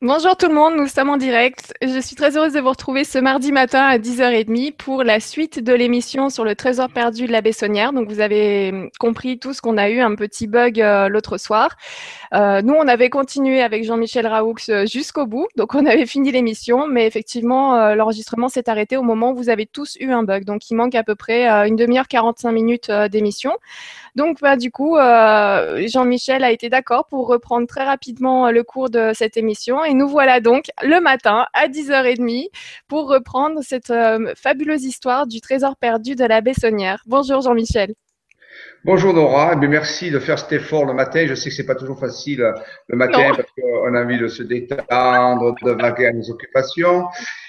Bonjour tout le monde, nous sommes en direct. Je suis très heureuse de vous retrouver ce mardi matin à 10h30 pour la suite de l'émission sur le trésor perdu de la Bessonnière. Donc vous avez compris tous qu'on a eu un petit bug euh, l'autre soir. Euh, nous, on avait continué avec Jean-Michel Raoux euh, jusqu'au bout, donc on avait fini l'émission, mais effectivement, l'enregistrement s'est arrêté au moment où vous avez tous eu un bug. Donc il manque à peu près une demi-heure, 45 minutes d'émission. Donc bah, du coup, Jean-Michel a été d'accord pour reprendre très rapidement le cours de cette émission et nous voilà donc le matin à 10h30 pour reprendre cette euh, fabuleuse histoire du trésor perdu de la Bessonnière. Bonjour Jean-Michel. Bonjour Nora, eh merci de faire cet effort le matin. Je sais que c'est pas toujours facile euh, le matin parce qu'on a envie de se détendre, de vaquer à nos occupations.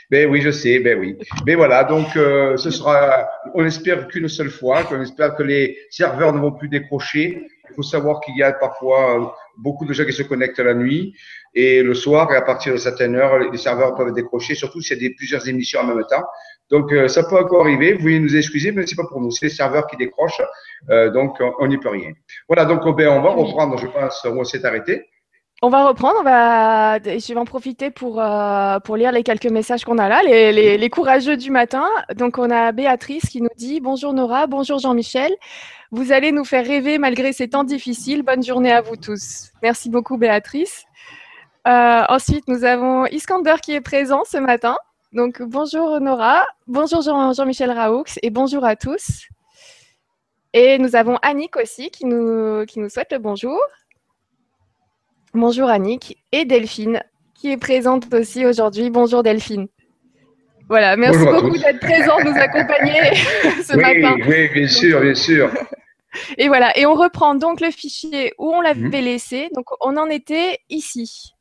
Ben oui, je sais, ben oui. Mais voilà, donc euh, ce sera, on espère qu'une seule fois, qu'on espère que les serveurs ne vont plus décrocher. Il faut savoir qu'il y a parfois beaucoup de gens qui se connectent la nuit et le soir et à partir de certaines heures, les serveurs peuvent décrocher, surtout s'il y a des, plusieurs émissions en même temps. Donc euh, ça peut encore arriver. Vous pouvez nous excuser, mais c'est pas pour nous. C'est les serveurs qui décrochent, euh, donc on n'y peut rien. Voilà, donc ben, on va reprendre, je pense, où on s'est arrêté. On va reprendre, on va, je vais en profiter pour, euh, pour lire les quelques messages qu'on a là, les, les, les, courageux du matin. Donc on a Béatrice qui nous dit Bonjour Nora, bonjour Jean-Michel. Vous allez nous faire rêver malgré ces temps difficiles. Bonne journée à vous tous. Merci beaucoup Béatrice. Euh, ensuite, nous avons Iskander qui est présent ce matin. Donc bonjour Nora, bonjour Jean-Michel Raoux et bonjour à tous. Et nous avons Annick aussi qui nous, qui nous souhaite le bonjour. Bonjour Annick et Delphine qui est présente aussi aujourd'hui. Bonjour Delphine. Voilà, merci beaucoup d'être présent, de nous accompagner ce matin. Oui, bien sûr, bien sûr. Et voilà, et on reprend donc le fichier où on l'avait mhm. laissé. Donc on en était ici.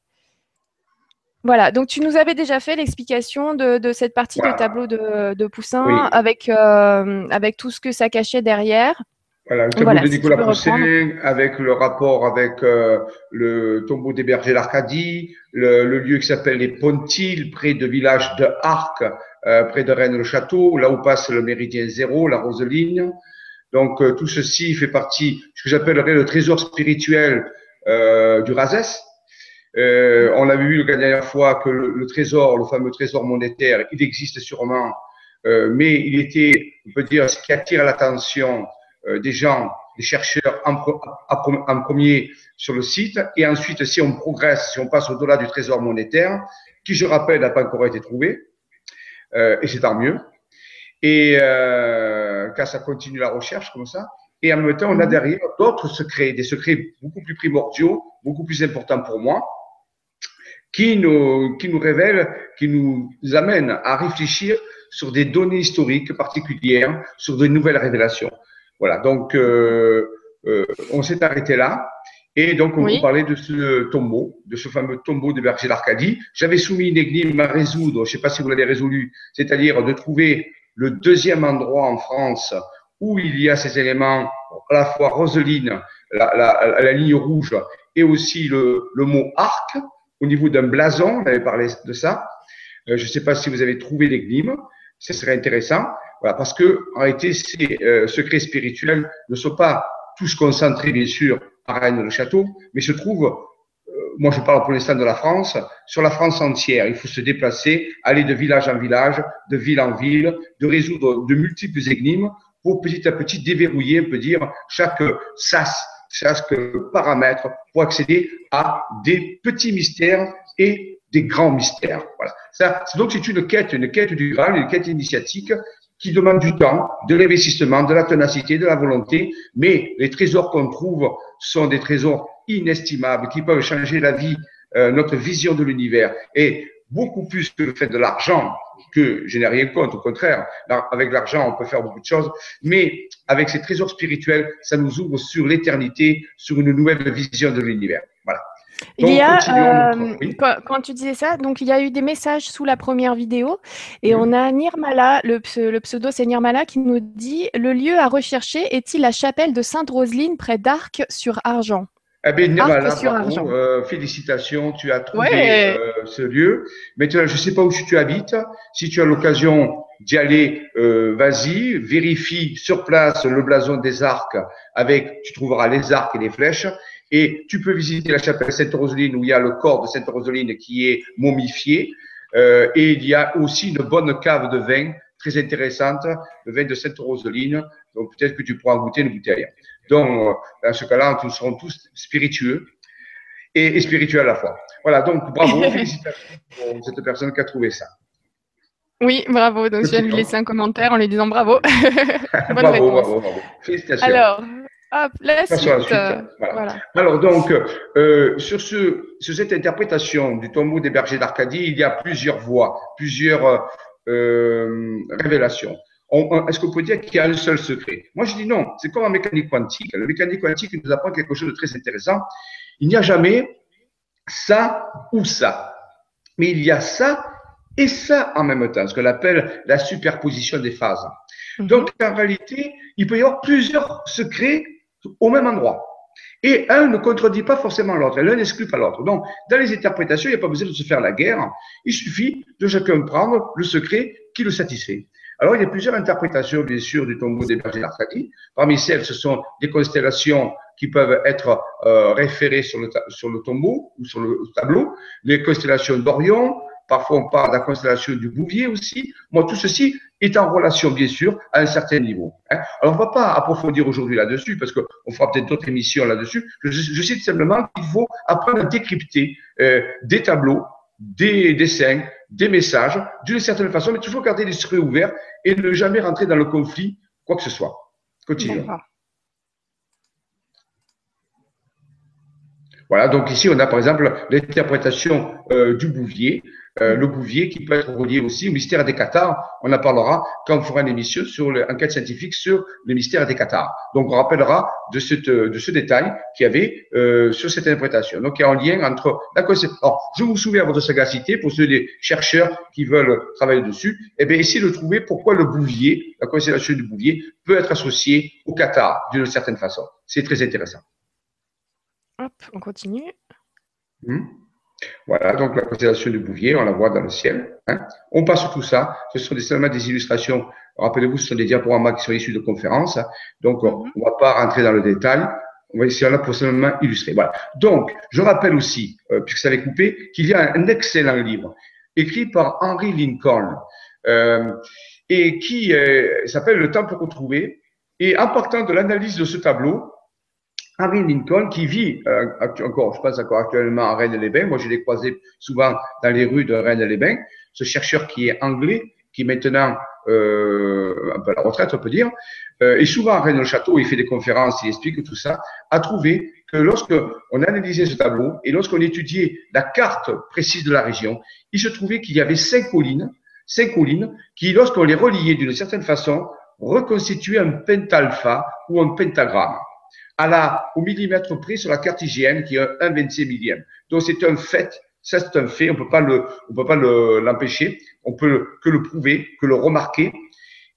Voilà, donc tu nous avais déjà fait l'explication de, cette partie de tableau de, Poussin avec, euh, avec tout ce que ça cachait derrière. Voilà, le tableau de Nicolas Poussin, avec le rapport avec euh, le tombeau des bergers l'Arcadie, le, lieu qui s'appelle les Pontiles, près de village de Arc, euh, près de Rennes-le-Château, là où passe le méridien zéro, la Roseligne. Donc euh, tout ceci fait partie ce que j'appellerais le trésor spirituel du Razès. on avait vu la dernière fois que le, le, trésor, le fameux trésor monétaire, il existe sûrement, mais il était, on peut dire, ce qui attire l'attention euh, des gens, des chercheurs en, premier sur le site. Et ensuite, si on progresse, si on passe au-delà du trésor monétaire, qui, je rappelle, n'a pas encore été trouvé, euh, et c'est tant mieux. Et euh, quand ça continue la recherche comme ça. Et en même temps, on a derrière d'autres secrets, des secrets beaucoup plus primordiaux, beaucoup plus importants pour moi, nous, qui nous révèlent, qui nous amènent à réfléchir sur des données historiques particulières, sur de nouvelles révélations. Voilà, donc euh, euh, on s'est arrêté là. Et donc, on vous parlait de ce tombeau, de ce fameux tombeau des bergers d'Arcadie. J'avais soumis une énigme à résoudre, je ne sais pas si vous l'avez résolu, c'est-à-dire de trouver le deuxième endroit en France où il y a ces éléments, à la fois Roseline, la, la, la ligne rouge, et aussi le, le mot arc, au niveau d'un blason, on avait parlé de ça. Euh, je ne sais pas si vous avez trouvé l'énigme, ce serait intéressant. Voilà, parce que en réalité, ces euh, secrets spirituels ne sont pas tous concentrés, bien sûr, à Rennes-le-Château, mais se trouvent, euh, moi je parle pour l'instant de la France, sur la France entière. Il faut se déplacer, aller de village en village, de ville en ville, de résoudre de multiples énigmes pour petit à petit déverrouiller, on peut dire, chaque sas, chaque paramètre pour accéder à des petits mystères et des grands mystères. Voilà. Ça, donc c'est une quête, une quête du Graal, une quête initiatique qui demande du temps, de l'investissement, de la ténacité, de la volonté, mais les trésors qu'on trouve sont des trésors inestimables qui peuvent changer la vie, euh, notre vision de l'univers. Et beaucoup plus que le fait de l'argent, que je n'ai rien contre, au contraire, avec l'argent, on peut faire beaucoup de choses, mais avec ces trésors spirituels, ça nous ouvre sur l'éternité, sur une nouvelle vision de l'univers. Voilà. Il y a, euh, quand, tu disais ça, donc il y a eu des messages sous la première vidéo et on a Nirmala, le, le pseudo c'est Nirmala, qui nous dit Le lieu à rechercher est-il la chapelle de Sainte-Roseline près d'Arc sur Argent? Eh bien, Nirmala, euh, félicitations, tu as trouvé euh, ce lieu. Mais je ne sais pas où tu habites. Si tu as l'occasion d'y aller, vas-y, vérifie sur place le blason des arcs avec, tu trouveras les arcs et les flèches Et tu peux visiter la chapelle Sainte-Roseline où il y a le corps de Sainte-Roseline qui est momifié. Euh, et il y a aussi une bonne cave de vin très intéressante, le vin de Sainte-Roseline. Donc peut-être que tu pourras goûter une bouteille. Donc dans ce cas-là, nous serons tous spiritueux et, spirituels à la fois. Voilà, donc bravo, félicitations pour cette personne qui a trouvé ça. Oui, bravo. Donc, je viens de lui laisser un commentaire en lui disant bravo. bravo, bravo, bravo. Félicitations. Alors, hop, la suite. Euh, Alors, donc, euh, sur, ce, sur cette interprétation du tombeau des bergers d'Arcadie, il y a plusieurs voies, plusieurs euh, révélations. Est-ce qu'on peut dire qu'il y a un seul secret? Moi, je dis non. C'est comme en mécanique quantique. La mécanique quantique nous apprend quelque chose de très intéressant. Il n'y a jamais ça ou ça. Mais il y a ça et ça en même temps, ce qu'on appelle la superposition des phases. Mhm. Donc, en réalité, il peut y avoir plusieurs secrets au même endroit. Et un ne contredit pas forcément l'autre, l'un n'exclut pas l'autre. Donc, dans les interprétations, il n'y a pas besoin de se faire la guerre. Il suffit de chacun prendre le secret qui le satisfait. Alors, il y a plusieurs interprétations, bien sûr, du tombeau des bergers d'Arcadie. Parmi celles, ce sont des constellations qui peuvent être euh, référées sur le, sur le tombeau ou sur le tableau. Les constellations d'Orion, Parfois, on parle de la constellation du Bouvier aussi. Moi, tout ceci est en relation, bien sûr, à un certain niveau. Hein. Alors, on ne va pas approfondir aujourd'hui là-dessus, parce qu'on fera peut-être d'autres émissions là-dessus. Je, je, cite simplement qu'il faut apprendre à décrypter euh, des tableaux, des dessins, des messages, d'une certaine façon, mais toujours garder l'esprit ouvert et ne jamais rentrer dans le conflit, quoi que ce soit. Continuons. Voilà, donc ici on a par exemple l'interprétation euh, du Bouvier, euh, le Bouvier qui peut être relié aussi au mystère des Cathares. On en parlera quand on fera une émission sur l'enquête scientifique sur le mystère des Cathares. Donc on rappellera de, ce détail qu'il y avait euh, sur cette interprétation. Donc il y a un lien entre la Alors, je vous souviens à votre sagacité pour ceux des chercheurs qui veulent travailler dessus. Eh bien, essayez de trouver pourquoi le Bouvier, la constellation du Bouvier, peut être associé au Qatar d'une certaine façon. C'est très intéressant. Hop, on continue. Hmm. Voilà, donc la constellation du Bouvier, on la voit dans le ciel. Hein. On passe tout ça. Ce sont seulement des illustrations. Rappelez-vous, ce sont des diaporamas qui sont issus de conférences. Donc, on ne va pas rentrer dans le détail. On va essayer là pour seulement illustrer. Voilà. Donc, je rappelle aussi, euh, puisque ça avait coupé, qu'il y a un excellent livre écrit par Henry Lincoln euh, et qui euh, s'appelle Le Temple retrouvé. Et en partant de l'analyse de ce tableau, Harry Lincoln, qui vit euh, encore, je pense encore actuellement à Rennes-les-Bains. Moi, je l'ai croisé souvent dans les rues de Rennes-les-Bains. Ce chercheur qui est anglais, qui est maintenant euh, un peu à la retraite, on peut dire, euh, et souvent à Rennes-le-Château, il fait des conférences, il explique tout ça, a trouvé que lorsque on analysait ce tableau et lorsqu'on étudiait la carte précise de la région, il se trouvait qu'il y avait cinq collines, cinq collines qui, lorsqu'on les reliait d'une certaine façon, reconstituaient un pentalpha ou un pentagramme à la, au millimètre près sur la carte hygiène qui est un 25 millième. Donc c'est un fait, ça c'est un fait, on peut pas le, peut pas l'empêcher, on peut que le prouver, que le remarquer,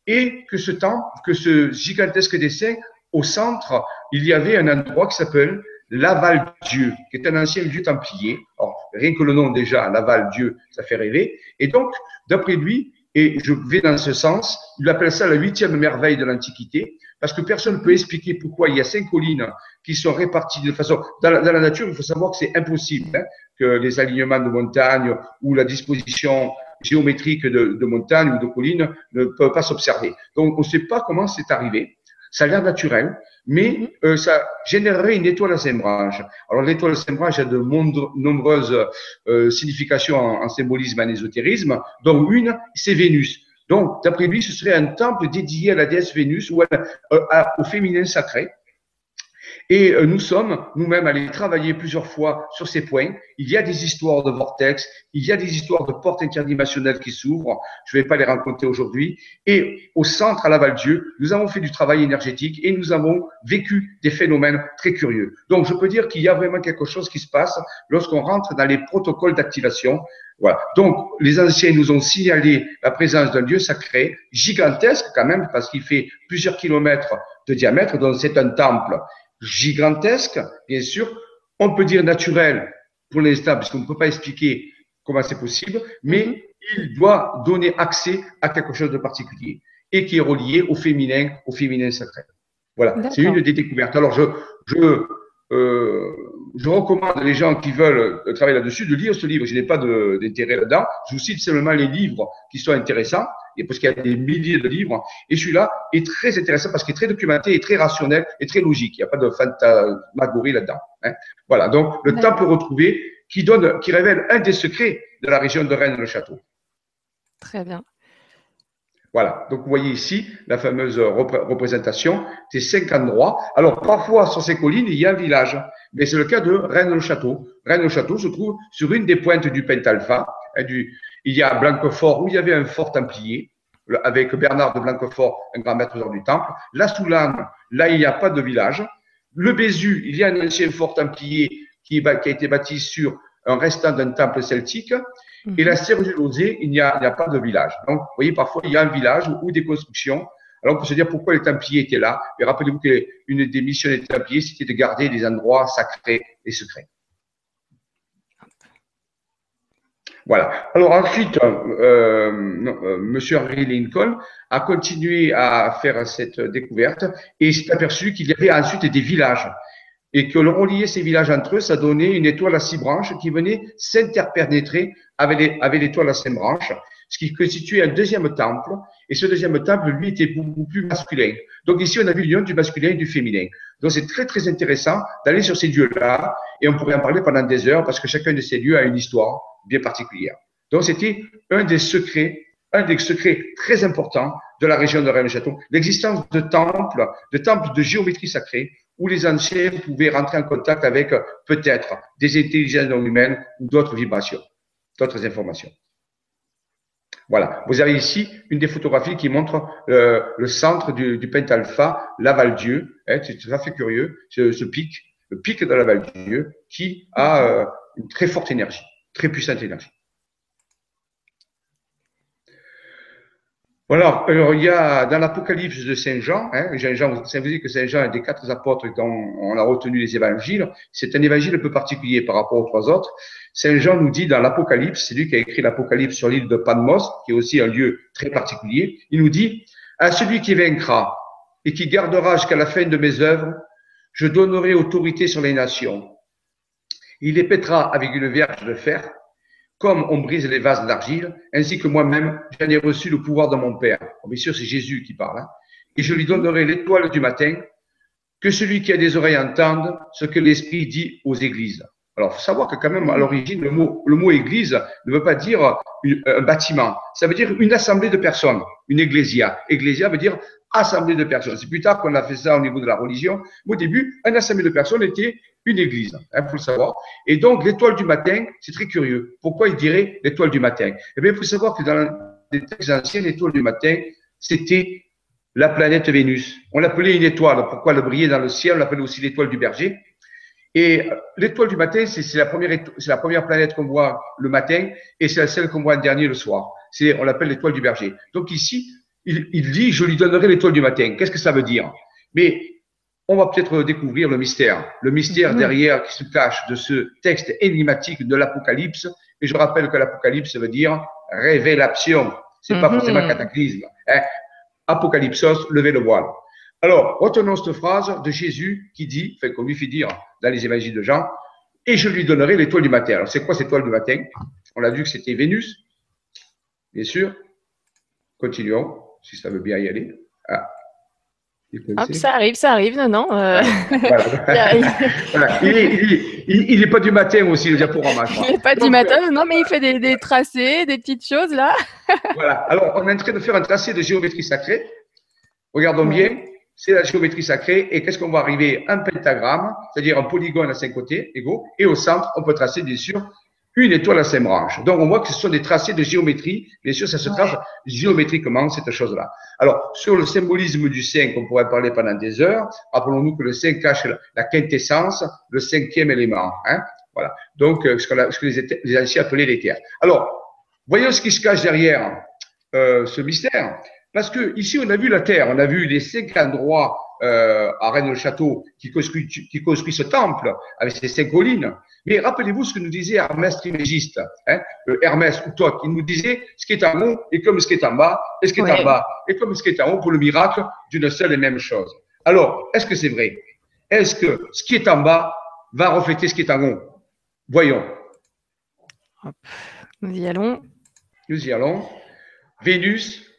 et que ce temps, que ce gigantesque dessin, au centre, il y avait un endroit qui s'appelle Laval-Dieu, qui est un ancien lieu templier. Alors, rien que le nom déjà, Laval-Dieu, ça fait rêver. Et donc, d'après lui, et je vais dans ce sens, il appelle ça la huitième merveille de l'Antiquité, parce que personne ne peut expliquer pourquoi il y a cinq collines qui sont réparties de façon. Dans la, nature, il faut savoir que c'est impossible hein, que les alignements de montagnes ou la disposition géométrique de, montagnes ou de collines ne peuvent pas s'observer. Donc, on ne sait pas comment c'est arrivé. Ça a l'air naturel, mais euh, ça générerait une étoile à cinq branches. Alors l'étoile à cinq branches a de nombreuses euh, significations en, en, symbolisme, en ésotérisme, dont une, c'est Vénus. Donc, d'après lui, ce serait un temple dédié à la déesse Vénus ou euh, au féminin sacré. Et euh, nous sommes nous-mêmes allés travailler plusieurs fois sur ces points. Il y a des histoires de vortex, il y a des histoires de portes interdimensionnelles qui s'ouvrent. Je ne vais pas les raconter aujourd'hui. Et au centre, à Laval-Dieu, nous avons fait du travail énergétique et nous avons vécu des phénomènes très curieux. Donc, je peux dire qu'il y a vraiment quelque chose qui se passe lorsqu'on rentre dans les protocoles d'activation voilà. Donc, les anciens nous ont signalé la présence d'un lieu sacré, gigantesque quand même, parce qu'il fait plusieurs kilomètres de diamètre, donc c'est un temple gigantesque, bien sûr. On peut dire naturel pour l'instant, puisqu'on ne peut pas expliquer comment c'est possible, mais mhm. il doit donner accès à quelque chose de particulier et qui est relié au féminin, au féminin sacré. Voilà, c'est une des découvertes. Alors, je, je euh, je recommande les gens qui veulent travailler là-dessus de lire ce livre. Je n'ai pas d'intérêt là-dedans. Je vous cite seulement les livres qui sont intéressants, et parce qu'il y a des milliers de livres. Et celui-là est très intéressant parce qu'il est très documenté, et très rationnel et très logique. Il n'y a pas de fantasmagorie là-dedans. Hein. Voilà. Donc, le temple retrouvé qui donne, qui révèle un des secrets de la région de Rennes-le-Château. Très bien. Voilà, donc vous voyez ici la fameuse représentation des cinq endroits. Alors parfois sur ces collines, il y a un village, mais c'est le cas de Rennes-le-Château. Rennes-le-Château se trouve sur une des pointes du Pentalpha. Hein, il y a Blanquefort où il y avait un fort templier avec Bernard de Blanquefort, un grand maître du temple. La Soulane, là il n'y a pas de village. Le Bézu, il y a un ancien fort templier qui a été bâti sur un restant d'un temple celtique. Et la Serre du il n'y a, a, pas de village. Donc, vous voyez, parfois, il y a un village ou des constructions. Alors, on peut se dire pourquoi les Templiers étaient là. Et rappelez-vous qu'une des missions des Templiers, c'était de garder des endroits sacrés et secrets. Voilà. Alors ensuite, euh, euh, Monsieur Henry Lincoln a continué à faire cette découverte et s'est aperçu qu'il y avait ensuite des villages et que l'on liait ces villages entre eux, ça donnait une étoile à six branches qui venait s'interpénétrer avec l'étoile à cinq branches, ce qui constituait un deuxième temple. Et ce deuxième temple, lui, était beaucoup plus masculin. Donc ici, on a vu l'union du masculin et du féminin. Donc c'est très, très intéressant d'aller sur ces lieux-là. Et on pourrait en parler pendant des heures parce que chacun de ces lieux a une histoire bien particulière. Donc c'était un des secrets, un des secrets très importants de la région de Rennes-le-Château, l'existence de temples, de temples de géométrie sacrée, où les anciens pouvaient rentrer en contact avec peut-être des intelligences non humaines ou d'autres vibrations, d'autres informations. Voilà. Vous avez ici une des photographies qui montre euh, le centre du, du Pentalpha, la Val-Dieu. Hein, c'est tout à fait curieux, ce, pic, le pic de la Val-Dieu, qui a euh, une très forte énergie, très puissante énergie. Voilà, alors il y a dans l'Apocalypse de Saint Jean, hein, Jean, dire que Saint Jean est des quatre apôtres dont on a retenu les évangiles. C'est un évangile un peu particulier par rapport aux trois autres. Saint Jean nous dit dans l'Apocalypse, c'est lui qui a écrit l'Apocalypse sur l'île de Patmos, qui est aussi un lieu très particulier. Il nous dit, à celui qui vaincra et qui gardera jusqu'à la fin de mes œuvres, je donnerai autorité sur les nations. Il les pètera avec une verge de fer comme on brise les vases d'argile, ainsi que moi-même, j'en ai reçu le pouvoir de mon Père. bien sûr, c'est Jésus qui parle. Hein. Et je lui donnerai l'étoile du matin, que celui qui a des oreilles entende ce que l'Esprit dit aux églises. Alors, faut savoir que quand même, à l'origine, le mot, église ne veut pas dire un bâtiment. Ça veut dire une assemblée de personnes, une ecclésia. Ecclésia veut dire assemblée de personnes. C'est plus tard qu'on a fait ça au niveau de la religion. Au début, une assemblée de personnes était une église, il hein, faut le savoir. Et donc, l'étoile du matin, c'est très curieux. Pourquoi il dirait l'étoile du matin? Eh bien, il faut savoir que dans les textes anciens, l'étoile du matin, c'était la planète Vénus. On l'appelait une étoile. Pourquoi elle brillait dans le ciel? On l'appelait aussi l'étoile du berger. Et l'étoile du matin, c'est la première, c'est la première planète qu'on voit le matin et c'est celle qu'on voit en dernier le soir. C'est, on l'appelle l'étoile du berger. Donc ici, il, il dit, je lui donnerai l'étoile du matin. Qu'est-ce que ça veut dire? Mais on va peut-être découvrir le mystère, le mystère derrière qui se cache de ce texte énigmatique de l'Apocalypse. Et je rappelle que l'Apocalypse veut dire révélation. C'est pas mhm. forcément cataclysme. Hein. Apocalypsos, levez le voile. Alors, retenons cette phrase de Jésus qui dit, enfin, qu'on lui fait dire dans les évangiles de Jean, et je lui donnerai l'étoile du matin. Alors, c'est quoi cette étoile du matin? On a vu que c'était Vénus, bien sûr. Continuons, si ça veut bien y aller. Ah, ça arrive, ça arrive, non, non. Euh... Il n'est pas du matin aussi, le diaporama. Il n'est pas du matin, non, mais il fait des, tracés, des petites choses là. voilà. Alors, on est en train de faire un tracé de géométrie sacrée. Regardons bien, c'est la géométrie sacrée. Et qu'est-ce qu'on va arriver? Un pentagramme, c'est-à-dire un polygone à cinq côtés égaux. Et au centre, on peut tracer, bien sûr, une étoile à cinq branches. Donc, on voit que ce sont des tracés de géométrie. Bien sûr, ça se trace géométriquement, cette chose-là. Alors, sur le symbolisme du 5, on pourrait parler pendant des heures. Rappelons-nous que le 5 cache la, quintessence, le cinquième élément. Hein voilà. Donc, euh, ce, que les, les, anciens appelaient l'éther. Alors, voyons ce qui se cache derrière euh, ce mystère. Parce que ici, on a vu la Terre, on a vu les cinq endroits euh, à Rennes-le-Château qui construit, qui construit ce temple avec ses cinq collines. Mais rappelez-vous ce que nous disait Hermès Trimégiste, hein, euh, Hermès ou Thoth, il nous disait ce qui est en haut est comme ce qui est en bas, et ce qui est en bas est comme ce qui est en haut pour le miracle d'une seule et même chose. Alors, est-ce que c'est vrai? Est-ce que ce qui est en bas va refléter ce qui est en haut? Voyons. Nous y allons. Nous y allons. Vénus,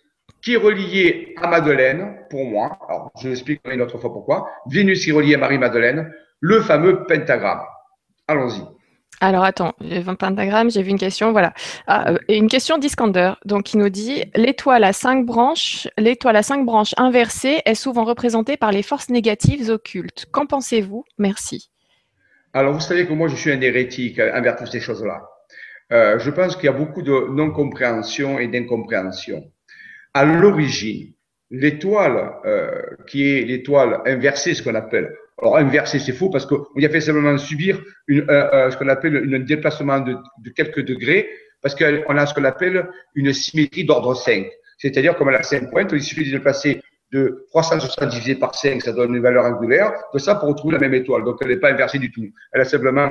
qui est reliée à Madeleine, pour moi. Alors, je l'explique une autre fois pourquoi. Vénus qui est reliée à Marie-Madeleine, le fameux pentagramme. Allons-y. Alors attends, un pentagramme, j'ai vu une question, voilà. Ah, euh, une question d'Iskander, donc qui nous dit l'étoile à cinq branches, l'étoile à cinq branches inversée est souvent représentée par les forces négatives occultes. Qu'en pensez-vous? Merci. Alors vous savez que moi je suis un hérétique envers toutes ces choses-là. Euh, je pense qu'il y a beaucoup de non-compréhension et d'incompréhension. À l'origine, l'étoile euh, qui est l'étoile inversée, ce qu'on appelle, alors inversé, c'est faux parce qu'on y a fait simplement subir une, ce qu'on appelle un déplacement de, de, quelques degrés parce qu'on a ce qu'on appelle une symétrie d'ordre 5. C'est-à-dire comme elle a 5 pointes, il suffit de déplacer de 360 divisé par 5, ça donne une valeur angulaire, de ça pour retrouver la même étoile. Donc elle n'est pas inversée du tout. Elle a simplement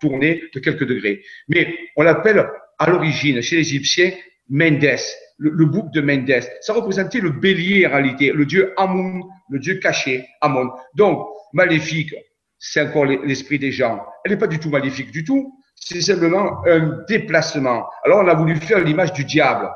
tourné de quelques degrés. Mais on l'appelle à l'origine, chez les Égyptiens, Mendes, le, le, bouc de Mendes. Ça représentait le bélier en réalité, le dieu Amun, le dieu caché, Amon. Donc, maléfique, c'est encore l'esprit des gens. Elle n'est pas du tout maléfique du tout. C'est simplement un déplacement. Alors, on a voulu faire l'image du diable.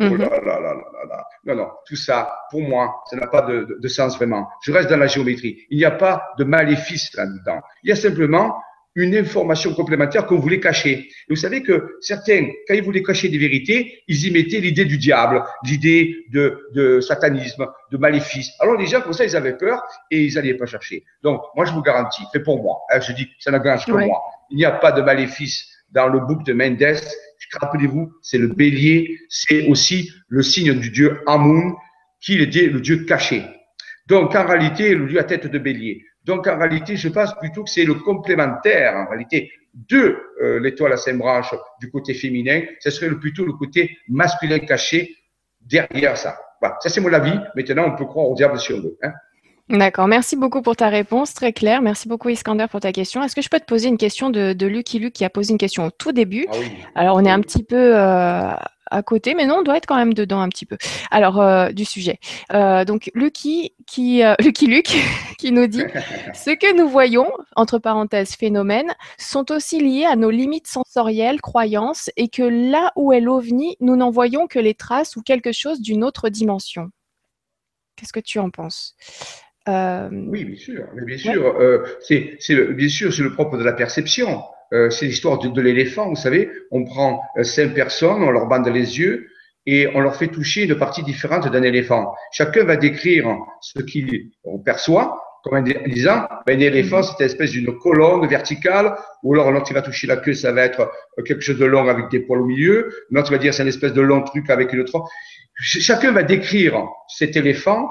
Oh mhm. là là là là non, non, tout ça, pour moi, ça n'a pas de, de, sens vraiment. Je reste dans la géométrie. Il n'y a pas de maléfice là-dedans. Il y a simplement une information complémentaire qu'on voulait cacher. Et vous savez que certains, quand ils voulaient cacher des vérités, ils y mettaient l'idée du diable, l'idée de, de, satanisme, de maléfice. Alors les gens, comme ça, ils avaient peur et ils n'allaient pas chercher. Donc, moi, je vous garantis, fait pour moi, hein, je dis, ça n'engage que moi, il n'y a pas de maléfice dans le bouc de Mendes. Rappelez-vous, c'est le bélier, c'est aussi le signe du dieu Amun, qui est le dieu caché. Donc, en réalité, le dieu à tête de bélier. Donc en réalité, je pense plutôt que c'est le complémentaire, en réalité, de euh, l'étoile à cinq branches du côté féminin. Ce serait plutôt le côté masculin caché derrière ça. Voilà, ça c'est mon avis. Maintenant, on peut croire au diable si on veut. Hein. D'accord, merci beaucoup pour ta réponse, très claire. Merci beaucoup Iskander pour ta question. Est-ce que je peux te poser une question de, de Lucky Luke qui a posé une question au tout début? Ah Alors on est un petit peu euh, à côté, mais non, on doit être quand même dedans un petit peu. Alors, euh, du sujet. Euh, donc, Lucky, qui, Lucky Luke, qui nous dit Ce que nous voyons, entre parenthèses, phénomènes, sont aussi liés à nos limites sensorielles, croyances, et que là où est l'ovni, nous n'en voyons que les traces ou quelque chose d'une autre dimension. Qu'est-ce que tu en penses? Oui, bien sûr. bien sûr, c'est bien sûr, c'est le propre de la perception. Euh, c'est l'histoire de, l'éléphant, vous savez. On prend euh, cinq personnes, on leur bande les yeux et on leur fait toucher une partie différente d'un éléphant. Chacun va décrire ce qu'il perçoit, comme en disant, ben, un éléphant, c'est une espèce d'une colonne verticale, ou alors l'autre, il va toucher la queue, ça va être euh, quelque chose de long avec des poils au milieu, l'autre va dire c'est une espèce de long truc avec une tronc. Chacun va décrire cet éléphant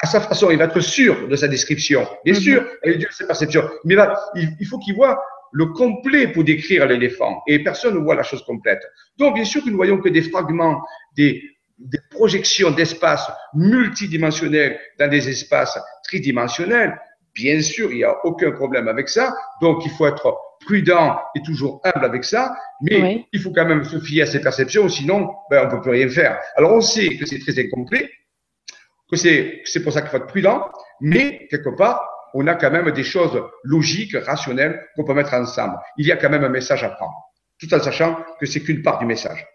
à sa façon, il va être sûr de sa description. Bien mhm. sûr, il a sa perception. Mais là, il faut qu'il voit le complet pour décrire l'éléphant et personne ne voit la chose complète. Donc, bien sûr que nous voyons que des fragments, des, des projections d'espace multidimensionnels dans des espaces tridimensionnels. Bien sûr, il n'y a aucun problème avec ça. Donc, il faut être prudent et toujours humble avec ça, mais il faut quand même se fier à ses perceptions, sinon, ben, on ne peut plus rien faire. Alors, on sait que c'est très incomplet, que c'est pour ça qu'il faut être prudent, mais quelque part, on a quand même des choses logiques, rationnelles qu'on peut mettre ensemble. Il y a quand même un message à prendre, tout en sachant que c'est qu'une part du message.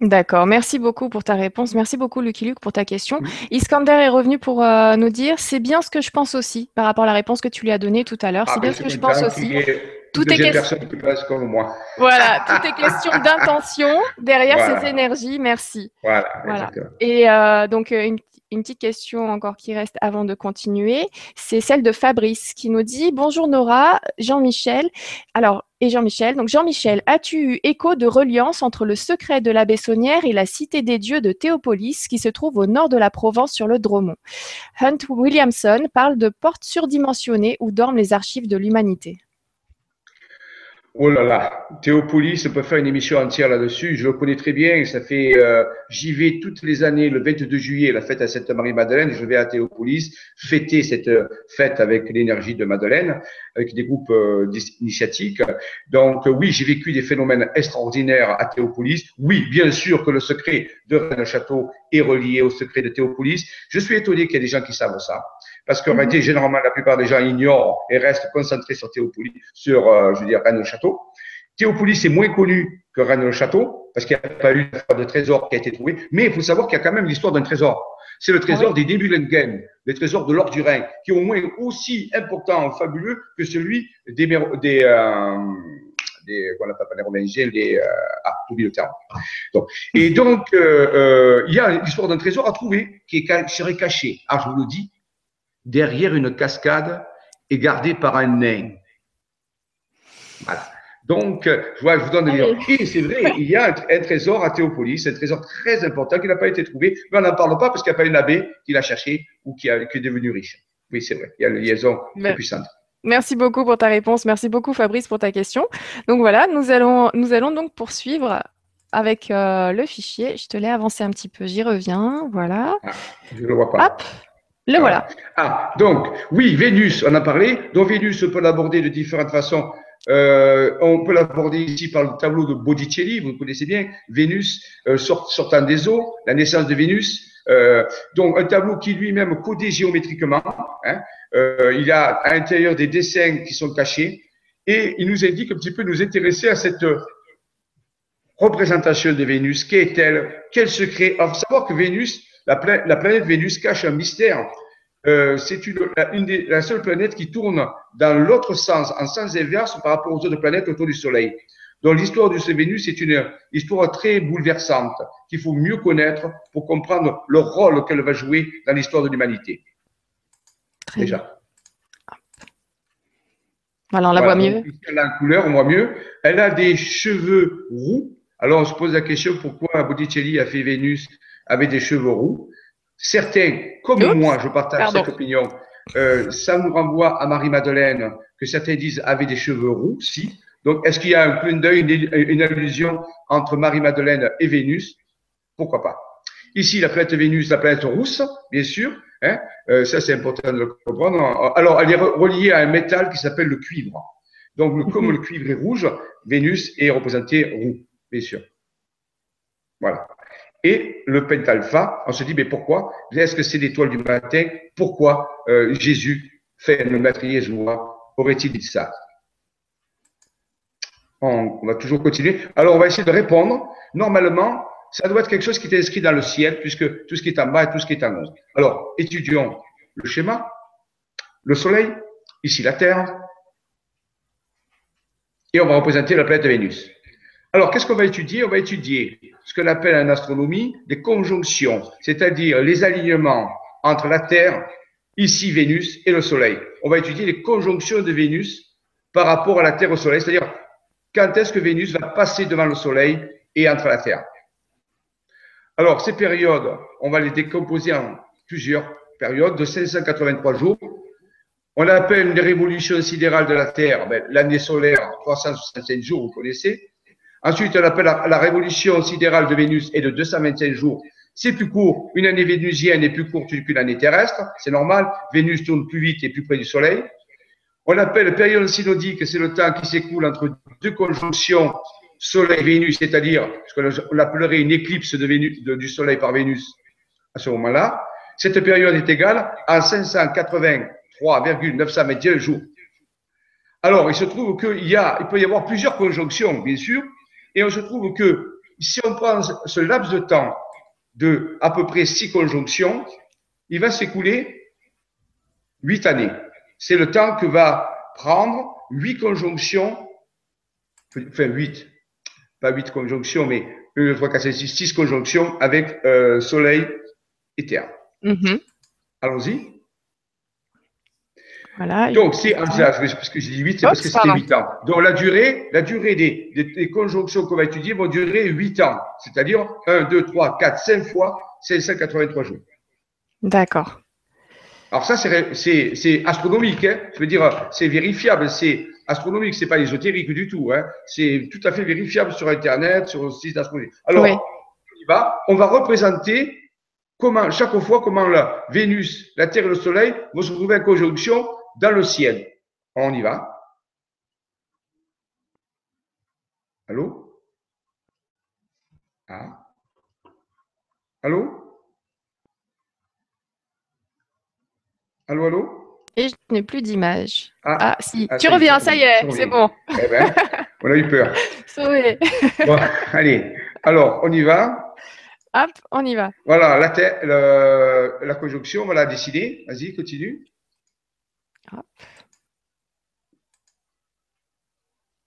D'accord, merci beaucoup pour ta réponse. Merci beaucoup, Lucky Luke, pour ta question. Iskander est revenu pour euh, nous dire c'est bien ce que je pense aussi par rapport à la réponse que tu lui as donnée tout à l'heure. c'est ah, bien ce que je pense aussi. Tout est question. Comme moi. Voilà, tout est question d'intention derrière ces énergies. Merci. Voilà. voilà. Et euh, donc, euh, une une petite question encore qui reste avant de continuer, c'est celle de Fabrice qui nous dit Bonjour Nora, Jean-Michel. Alors, et Jean-Michel. Donc, Jean-Michel, as-tu eu écho de reliance entre le secret de la Bessonnière et la cité des dieux de Théopolis qui se trouve au nord de la Provence sur le Dromont? Hunt Williamson parle de portes surdimensionnées où dorment les archives de l'humanité. Oh là là, Théopolis, on peut faire une émission entière là-dessus. Je le connais très bien. Ça fait, euh, j'y vais toutes les années, le 22 juillet, la fête à Sainte-Marie-Madeleine. Je vais à Théopolis fêter cette euh, fête avec l'énergie de Madeleine, avec des groupes euh, initiatiques. Donc oui, j'ai vécu des phénomènes extraordinaires à Théopolis. Oui, bien sûr que le secret de Rennes Château est relié au secret de Théopolis. Je suis étonné qu'il y ait des gens qui savent ça. Parce qu'en réalité, généralement, la plupart des gens ignorent et restent concentrés sur Théopolis, sur, euh, je veux dire, Théopolis est moins connu que Rennes-le-Château, parce qu'il n'y a pas eu de trésor qui a été trouvé. Mais il faut savoir qu'il y a quand même l'histoire d'un trésor. C'est le trésor ah des Nebulungen, les trésors de l'or du Rhin, qui est au moins aussi important, fabuleux que celui des, des, euh, des voilà, pas les Roméngiens, les, euh, ah, oublié le terme. Donc, et donc, euh, euh, il y a l'histoire d'un trésor à trouver qui, est, qui serait caché. Ah, je vous le dis, derrière une cascade et gardé par un nain. Voilà. Donc, je, vois, je vous donne des Et c'est vrai, il y a un, trésor à Théopolis, un trésor très important qui n'a pas été trouvé, mais on n'en parle pas parce qu'il n'y a pas une abbé qui l'a cherché ou qui, a, qui, est devenu riche. Oui, c'est vrai, il y a une liaison très puissante. Merci beaucoup pour ta réponse. Merci beaucoup, Fabrice, pour ta question. Donc voilà, nous allons, nous allons donc poursuivre avec euh, le fichier. Je te l'ai avancé un petit peu, j'y reviens. Voilà. Ah, je ne le vois pas. Hop, le voilà. Ah, donc, oui, Vénus, on a parlé. Donc, Vénus, on peut l'aborder de différentes façons. Euh, on peut l'aborder ici par le tableau de Botticelli, vous le connaissez bien. Vénus euh, sortant des eaux, la naissance de Vénus. Euh, donc, un tableau qui lui-même codé géométriquement. Hein, euh, il a à l'intérieur des dessins qui sont cachés. Et il nous indique un petit peu nous intéresser à cette représentation de Vénus. Qu'est-elle? Quel secret? Alors, faut savoir que Vénus, la, planète Vénus cache un mystère. Euh, c'est une, une des, la seule planète qui tourne dans l'autre sens, en sens inverse par rapport aux autres planètes autour du Soleil. Donc l'histoire de ce Vénus est une histoire très bouleversante qu'il faut mieux connaître pour comprendre le rôle qu'elle va jouer dans l'histoire de l'humanité. Déjà. Voilà, on la voit mieux? Elle a une couleur, on voit mieux. Elle a des cheveux roux. Alors on se pose la question pourquoi Botticelli a fait Vénus avec des cheveux roux? Certains, comme moi, je partage cette opinion, euh, ça nous renvoie à Marie-Madeleine, que certains disent avait des cheveux roux, si. Donc, est-ce qu'il y a un clin d'œil, une, allusion entre Marie-Madeleine et Vénus? Pourquoi pas Ici, la planète Vénus, la planète rousse, bien sûr. Hein euh, ça, c'est important de le comprendre. Alors, elle est reliée à un métal qui s'appelle le cuivre. Donc, comme le cuivre est rouge, Vénus est représentée roux, bien sûr. Voilà. Et le pentalpha, on se dit, mais pourquoi? Est-ce que c'est l'étoile du matin? Pourquoi euh, Jésus fait le matrier joie? Aurait-il dit ça? On, va toujours continuer. Alors, on va essayer de répondre. Normalement, ça doit être quelque chose qui est inscrit dans le ciel, puisque tout ce qui est en bas et tout ce qui est en haut. Alors, étudions le schéma. Le Soleil, ici la Terre, et on va représenter la planète Vénus. Alors, qu'est-ce qu'on va étudier? On va étudier ce qu'on appelle en astronomie des conjonctions, c'est-à-dire les alignements entre la Terre, ici Vénus, et le Soleil. On va étudier les conjonctions de Vénus par rapport à la Terre au Soleil, c'est-à-dire quand est-ce que Vénus va passer devant le Soleil et entre la Terre. Alors, ces périodes, on va les décomposer en plusieurs périodes de 583 jours. On appelle une révolution sidérale de la Terre, ben, l'année solaire, 365 jours, vous connaissez. Ensuite, on appelle la, révolution sidérale de Vénus est de 225 jours. C'est plus court. Une année vénusienne est plus courte qu'une année terrestre. C'est normal. Vénus tourne plus vite et plus près du Soleil. On l'appelle période synodique, c'est le temps qui s'écoule entre deux conjonctions Soleil-Vénus, c'est-à-dire ce qu'on appellerait une éclipse du Soleil par Vénus à ce moment-là. Cette période est égale à 583,921 jours. Alors, il se trouve qu'il y a, il peut y avoir plusieurs conjonctions, bien sûr, et on se trouve que si on prend ce laps de temps de à peu près six conjonctions, il va s'écouler huit années. C'est le temps que va prendre huit conjonctions, enfin huit, pas huit conjonctions, mais 1, 2, 3, 4, 5, 6, 6 conjonctions avec euh, Soleil et Terre. Mm-hmm. Allons-y. Voilà. Donc, c'est parce que j'ai dit 8, c'est parce que c'était 8 ans. Donc, la durée, la durée des, des, conjonctions qu'on va étudier vont durer 8 ans. C'est-à-dire 1, 2, 3, 4, 5 fois 583 jours. D'accord. Alors ça, c'est astronomique. Hein. Je veux dire, c'est vérifiable. C'est astronomique. C'est pas ésotérique du tout. Hein. C'est tout à fait vérifiable sur Internet, sur le site d'astronomie. Alors, on, va, on va représenter comment, chaque fois, comment la Vénus, la Terre et le Soleil vont se trouver en conjonction dans le ciel. On y va. Allô? Ah Allô? Allô, allô? Et je n'ai plus d'image. Ah, ah, si, ah, tu reviens, ça y est, c'est bon. Eh ben, on a eu peur. Sauvé. Bon, allez, alors, on y va. Hop, on y va. Voilà, la, la conjonction, on va la décider. Vas-y, continue.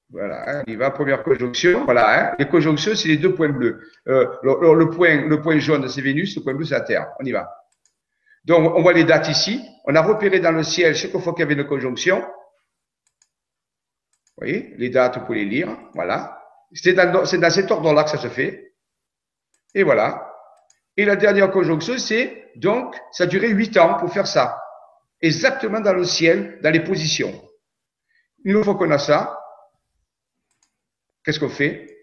Voilà, hein, on y va, première conjonction. Voilà, hein. les conjonctions, c'est les deux points bleus. Euh, le, point, jaune, c'est Vénus, le point bleu, c'est la Terre. On y va. Donc, on voit les dates ici. On a repéré dans le ciel chaque fois qu'il y avait une conjonction. Vous voyez, les dates, vous pouvez les lire. Voilà. C'est dans, dans, cet ordre-là que ça se fait. Et voilà. Et la dernière conjonction, c'est donc, ça a duré huit ans pour faire ça. Exactement dans le ciel, dans les positions. Une fois qu'on a ça, qu'est-ce qu'on fait?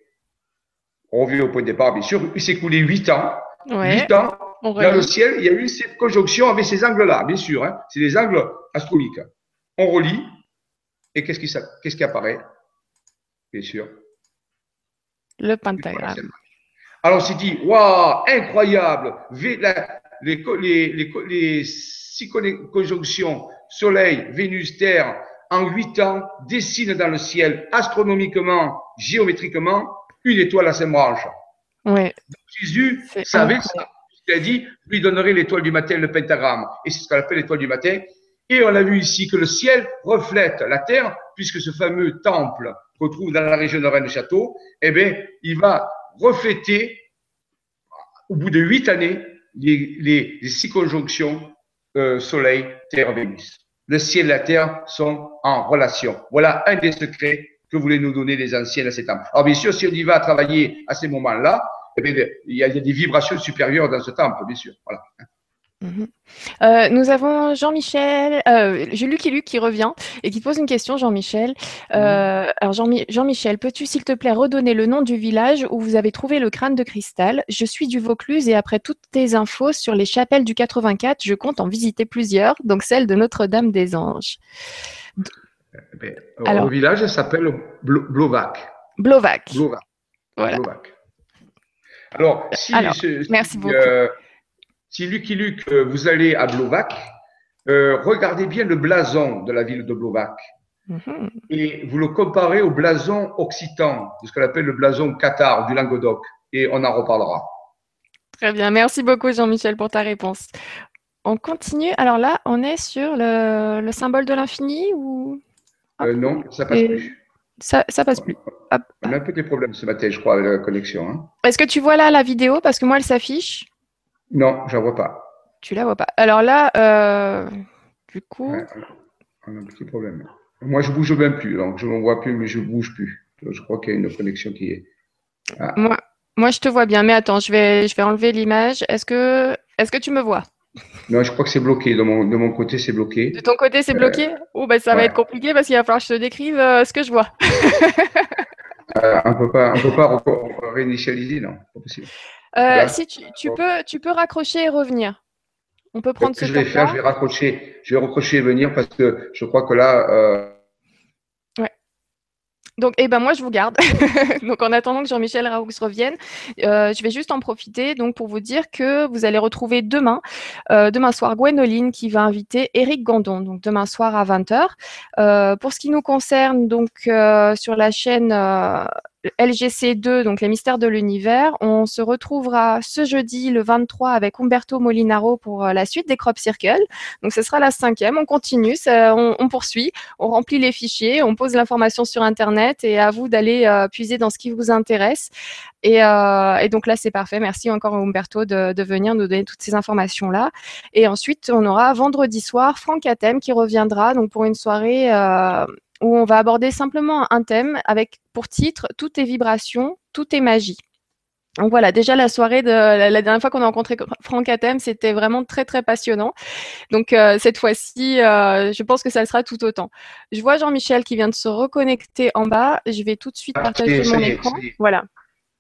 On revient au point de départ, bien sûr. Il s'est écoulé huit ans. Huit ans dans le ciel, il y a eu cette conjonction avec ces angles-là, bien sûr. Hein. C'est des angles astronomiques. On relie, et qu'est-ce qui, qu'est-ce qui apparaît? Bien sûr. Le pentagramme. Alors, on s'est dit, waouh, incroyable les, les, les, les, six conjonctions Soleil, Vénus, Terre, en huit ans, dessinent dans le ciel, astronomiquement, géométriquement, une étoile à cinq branches. Jésus savait ça. Il a dit, lui donnerait l'étoile du matin, le pentagramme. Et c'est ce qu'on appelle l'étoile du matin. Et on a vu ici que le ciel reflète la terre, puisque ce fameux temple qu'on trouve dans la région de Rennes-Château, eh bien, il va refléter, au bout de huit années, les, six conjonctions euh, Soleil, Terre, Vénus. Le ciel et la terre sont en relation. Voilà un des secrets que voulaient nous donner les anciens à cet temps. Alors bien sûr, si on y va travailler à ces moments-là, eh il, y a, des vibrations supérieures dans ce temple, bien sûr. Voilà. Mhm. Euh, nous avons Jean-Michel, euh, j'ai Luc et Luc qui revient et qui pose une question, Jean-Michel. Euh, alors Jean-Michel, peux-tu s'il te plaît redonner le nom du village où vous avez trouvé le crâne de cristal? Je suis du Vaucluse et après toutes tes infos sur les chapelles du 84, je compte en visiter plusieurs, donc celle de Notre-Dame des Anges. Eh alors, le village s'appelle Blovac. Blovac. Blovac. Voilà. Alors, si, merci beaucoup. Euh, si Lucky Luc, euh, vous allez à Blovac, euh, regardez bien le blason de la ville de Blovac. Mhm. Et vous le comparez au blason occitan, ce qu'on appelle le blason Qatar du Languedoc. Et on en reparlera. Très bien. Merci beaucoup, Jean-Michel, pour ta réponse. On continue. Alors là, on est sur le, symbole de l'infini ou? Non, ça passe plus. Ça, ça passe plus. On a un peu des problèmes ce matin, je crois, avec la connexion. Hein. Est-ce que tu vois là la vidéo? Parce que moi, elle s'affiche. Non, je la vois pas. Tu la vois pas. Alors là, euh, du coup. on a un petit problème. Moi, je bouge même plus. Donc, je ne vois plus, mais je bouge plus. Je crois qu'il y a une connexion qui est. Ah. Moi, moi, je te vois bien. Mais attends, je vais, je vais enlever l'image. Est-ce que, est-ce que tu me vois? Non, je crois que c'est bloqué. De mon, de mon côté, c'est bloqué. De ton côté, c'est bloqué? Euh, Oh, ben, ça va être compliqué parce qu'il va falloir que je te décrive euh, ce que je vois. euh, on ne peut pas, on peut pas réinitialiser, non, pas possible. Euh, si tu, tu peux, tu peux raccrocher et revenir. On peut prendre ce, que je vais faire, je vais raccrocher, je vais raccrocher et venir parce que je crois que là, donc, eh ben moi, je vous garde. donc, en attendant que Jean-Michel Raoux revienne, euh, je vais juste en profiter donc pour vous dire que vous allez retrouver demain, euh, demain soir, Gwénoline qui va inviter Eric Gandon, donc demain soir à 20h. Euh, pour ce qui nous concerne, donc sur la chaîne LGC2, donc les mystères de l'univers. On se retrouvera ce jeudi, le 23, avec Umberto Molinaro pour euh, la suite des Crop Circle. Donc ce sera la cinquième. On continue, on, poursuit, on remplit les fichiers, on pose l'information sur Internet et à vous d'aller euh, puiser dans ce qui vous intéresse. Euh, et, donc là, c'est parfait. Merci encore Umberto de, venir nous donner toutes ces informations-là. Et ensuite, on aura vendredi soir Franck Atem qui reviendra donc pour une soirée où on va aborder simplement un thème avec pour titre Tout est vibration, tout est magie. Donc voilà, déjà la soirée de la, dernière fois qu'on a rencontré Franck Atem, c'était vraiment très très passionnant. Donc euh, cette fois-ci, euh, je pense que ça le sera tout autant. Je vois Jean-Michel qui vient de se reconnecter en bas. Je vais tout de suite ah, partager mon écran. Voilà.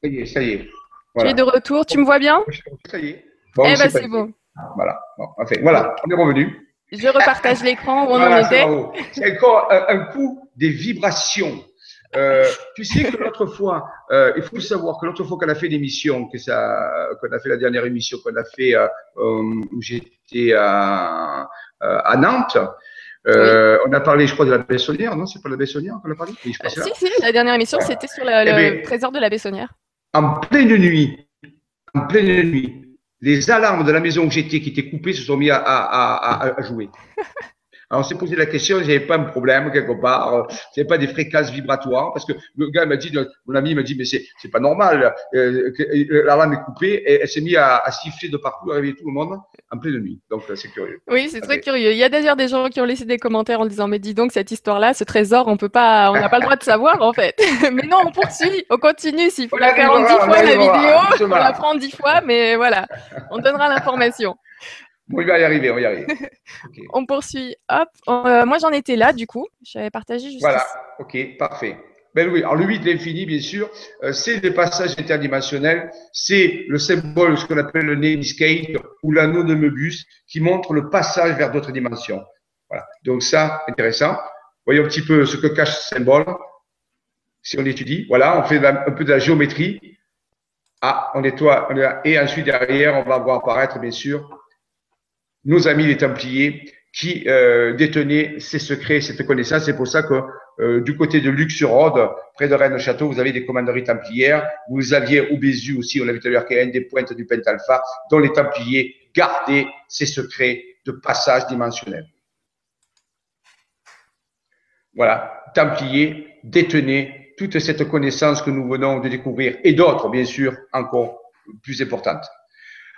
Ça y est, ça y est. Tu es de retour. Tu me vois bien? Ça y est. Bon, eh ben c'est bon. Voilà. voilà, on est revenu. Je repartage l'écran où on en était. C'est encore un coup des vibrations. Euh, tu sais que l'autre fois, euh, il faut savoir que l'autre fois qu'on a fait l'émission, que ça, qu'on a fait la dernière émission qu'on a fait euh, où j'étais à, à Nantes, on a parlé, je crois, de la Bessonnière, non C'est pas la Bessonnière qu'on a parlé? Si, si, la dernière émission, c'était sur le eh trésor de la Bessonnière. En pleine nuit, en pleine nuit, les alarmes de la maison où j'étais qui étaient coupées se sont mis à, à, à jouer. Alors, on s'est posé la question, j'avais pas un problème quelque part, j'avais pas des fréquences vibratoires, parce que le gars m'a dit, mon ami m'a dit, mais c'est, c'est pas normal, euh, la lame est coupée, et elle s'est mise à, à, siffler de partout, à réveiller tout le monde en pleine nuit. Donc, euh, c'est curieux. Oui, c'est très curieux. Il y a d'ailleurs des gens qui ont laissé des commentaires en disant, mais dis donc, cette histoire-là, ce trésor, on peut pas, on n'a pas le droit de savoir, en fait. mais non, on poursuit, on continue. S'il faut la faire en dix fois, la vidéo, on la prend en dix fois, mais voilà, on donnera l'information. On va y arriver, on va y arriver. On poursuit. Hop. Euh, moi, j'en étais là, du coup. J'avais partagé juste. Voilà, ok, parfait. Ben oui, alors le 8, l'infini, bien sûr, euh, c'est des passages interdimensionnels, c'est le symbole, ce qu'on appelle le Nemiscate ou l'anneau de Möbius, qui montre le passage vers d'autres dimensions. Voilà, donc ça, intéressant. Voyons un petit peu ce que cache ce symbole, si on étudie. Voilà, on fait un peu de la géométrie. Ah, on nettoie, et ensuite derrière, on va voir apparaître, bien sûr, nos amis les Templiers qui euh, détenaient ces secrets, cette connaissance. C'est pour ça que euh, du côté de Luxurode, près de Rennes-Château, vous avez des commanderies templières. Vous aviez au Bézu aussi, on l'a vu tout à l'heure, qui est une des pointes du Pentalpha, dont les Templiers gardaient ces secrets de passage dimensionnel. Voilà, Templiers détenaient toute cette connaissance que nous venons de découvrir et d'autres, bien sûr, encore plus importantes.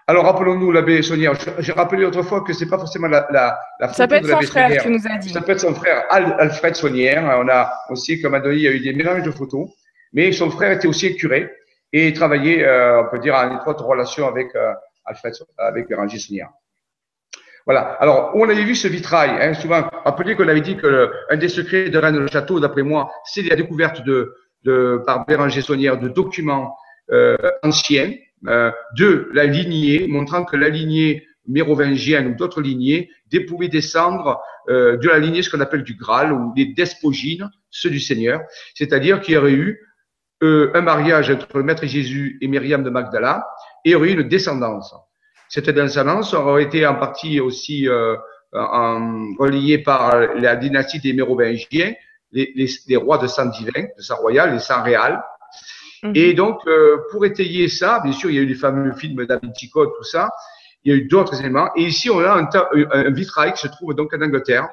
Alors, rappelons-nous l'abbé Sonnière. J'ai rappelé autrefois que c'est pas forcément la, la, la photo Ça peut être son frère, tu nous as dit. Ça peut être son frère Alfred Sonnière. On a aussi, comme a donné, il y a eu des mélanges de photos. Mais son frère était aussi curé et travaillait, euh, on peut dire, en étroite relation avec euh, Alfred, avec Béranger Sonnière. Voilà. Alors, on avait vu ce vitrail, hein, souvent. Rappelez qu'on avait dit que le, un des secrets de Rennes le Château, d'après moi, c'est la découverte de, de, par Béranger Sonnière de documents euh, anciens euh, de la lignée, montrant que la lignée mérovingienne ou d'autres lignées pouvaient descendre euh, de la lignée, ce qu'on appelle du Graal ou des despogines, ceux du Seigneur, c'est-à-dire qu'il y aurait eu euh, un mariage entre le Maître Jésus et Myriam de Magdala et aurait eu une descendance. Cette descendance aurait été en partie aussi euh, en, reliée par la dynastie des Mérovingiens, les, les, les, rois de sang divin, de sang royal, les sangs et mhm. donc, euh, pour étayer ça, bien sûr, il y a eu les fameux films d'Avintico, tout ça. Il y a eu d'autres éléments. Et ici, on a un, un, vitrail qui se trouve donc en Angleterre.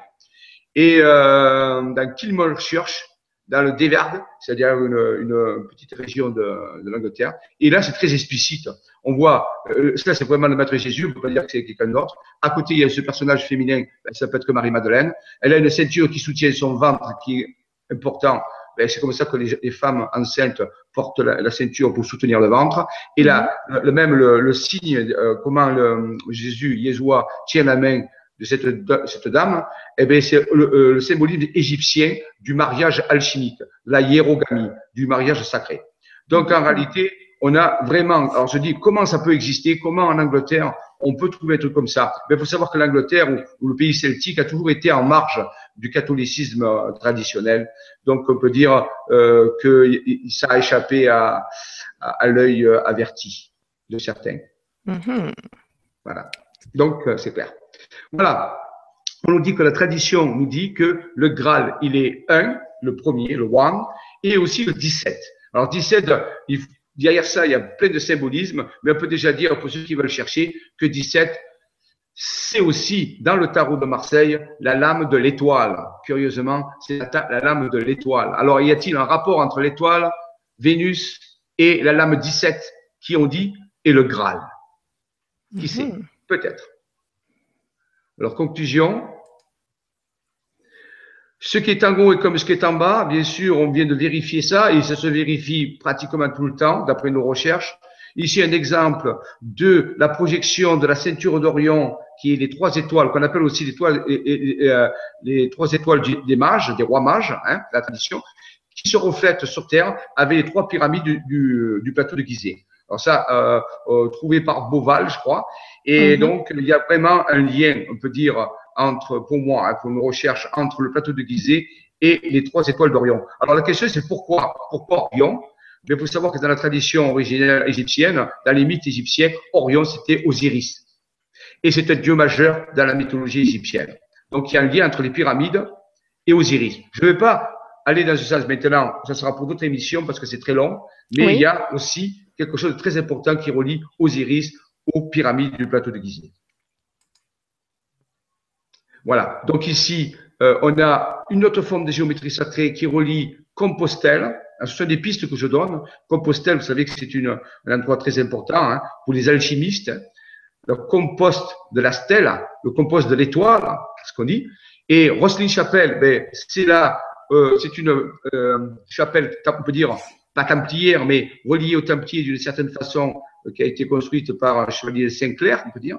Et euh, dans Kilmore Church, dans le Devard, c'est-à-dire une, une, petite région de, de l'Angleterre. Et là, c'est très explicite. On voit, euh, ça c'est vraiment le maître Jésus, on peut pas dire que c'est quelqu'un d'autre. À côté, il y a ce personnage féminin, ça peut être que Marie-Madeleine. Elle a une ceinture qui soutient son ventre, qui est important ben, c'est comme ça que les, femmes enceintes portent la, ceinture pour soutenir le ventre. Et là, mhm. le, même le, signe, euh, comment le, Jésus, Yeshua, tient la main de cette, cette dame, eh ben, c'est le, symbolisme égyptien du mariage alchimique, la hiérogamie, du mariage sacré. Donc, en mhm. réalité, on a vraiment, alors on se dit, comment ça peut exister, comment en Angleterre on peut trouver un truc comme ça? Mais il faut savoir que l'Angleterre ou, le pays celtique a toujours été en marge du catholicisme euh, traditionnel. Donc on peut dire euh, que ça a échappé à, à, l'œil euh, averti de certains. Mm-hmm. Voilà. Donc c'est clair. Voilà. On nous dit que la tradition nous dit que le Graal, il est un, le premier, le one, et aussi le 17. Alors 17, il, derrière ça, il y a plein de symbolisme, mais on peut déjà dire, pour ceux qui veulent chercher, que 17, c'est aussi dans le tarot de Marseille la lame de l'étoile. Curieusement, c'est la, lame de l'étoile. Alors, y a-t-il un rapport entre l'étoile, Vénus et la lame 17 qui ont dit et le Graal? Qui sait? Mhm. Peut-être. Alors, conclusion. Ce qui est en haut est comme ce qui est en bas. Bien sûr, on vient de vérifier ça et ça se vérifie pratiquement tout le temps, d'après nos recherches. Ici, un exemple de la projection de la ceinture d'Orion, qui est les trois étoiles, qu'on appelle aussi les, euh, les trois étoiles des mages, des rois mages, hein, la tradition, qui se reflètent sur Terre avec les trois pyramides du, du, plateau de Gizeh. Alors ça, euh, euh, trouvé par Beauval, je crois. Et mhm. donc, il y a vraiment un lien, on peut dire, entre, pour moi, hein, pour une recherche entre le plateau de Gizeh et les trois étoiles d'Orion. Alors la question, c'est pourquoi Pourquoi Orion? Mais il faut savoir que dans la tradition originelle égyptienne, dans les mythes égyptiens, Orion, c'était Osiris. Et c'est un dieu majeur dans la mythologie égyptienne. Donc, il y a un lien entre les pyramides et Osiris. Je ne vais pas aller dans ce sens maintenant, ça sera pour d'autres émissions parce que c'est très long, mais il y a aussi quelque chose de très important qui relie Osiris aux pyramides du plateau de Gizeh. Voilà. Donc ici, euh, on a une autre forme de géométrie sacrée qui relie Compostelle ce sont des pistes que je donne. Compostelle, vous savez que c'est un endroit très important hein, pour les alchimistes. Le compost de la stèle, le compost de l'étoile, ce qu'on dit. Et Roselyne Chapelle, ben, c'est là, euh, c'est une euh, chapelle, on peut dire, pas templière, mais reliée au templier d'une certaine façon, euh, qui a été construite par un chevalier Saint-Clair, on peut dire.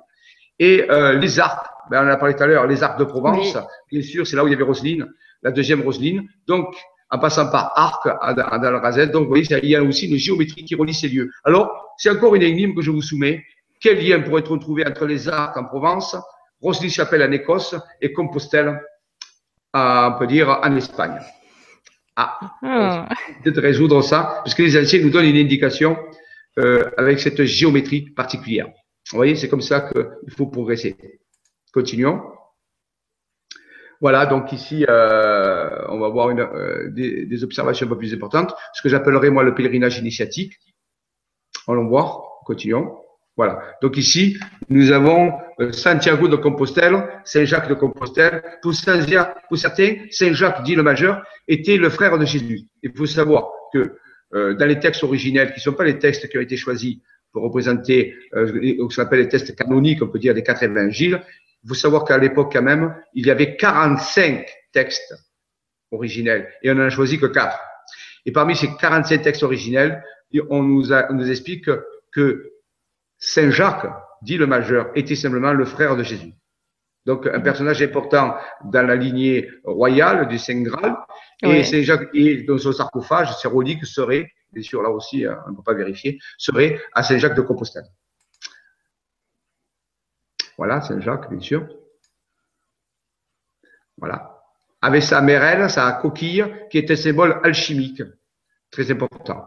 Et les arcs, ben, on en a parlé tout à l'heure, les arcs de Provence, bien sûr, c'est là où il y avait Roselyne, la deuxième Roselyne. Donc, en passant par Arc dans le Razet. Donc, vous voyez, il y a aussi une géométrie qui relie ces lieux. Alors, c'est encore une énigme que je vous soumets. Quel lien pourrait être trouvé entre les arcs en Provence, Rosny-Chapelle en Écosse et Compostelle, on peut dire, en Espagne? Ah, ah. peut-être résoudre ça, parce que les anciens nous donnent une indication euh, avec cette géométrie particulière. Vous voyez, c'est comme ça qu'il faut progresser. Continuons. Voilà, donc ici, euh, on va voir euh, des, observations un peu plus importantes, ce que j'appellerais moi le pèlerinage initiatique. Allons voir, continuons. Voilà. Donc ici, nous avons euh, Santiago de Compostelle, Saint-Jacques de Compostelle. Pour, certains, Saint-Jacques, dit le majeur, était le frère de Jésus. Il faut savoir que dans les textes originels, qui ne sont pas les textes qui ont été choisis pour représenter ce qu'on appelle les textes canoniques, on peut dire des quatre évangiles, faut savoir qu'à l'époque, quand même, il y avait 45 textes originels et on n'en a choisi que 4. Et parmi ces 45 textes originels, on nous, a, on nous explique que Saint Jacques, dit le majeur, était simplement le frère de Jésus. Donc, un personnage important dans la lignée royale du Saint Graal. Et Saint Jacques, et dans son sarcophage, ses reliques seraient, bien sûr, là aussi, hein, on ne peut pas vérifier, seraient à Saint Jacques de Compostelle. Voilà, Saint-Jacques, bien sûr. Voilà. Avec sa mérelle, sa coquille, qui est un symbole alchimique, très important.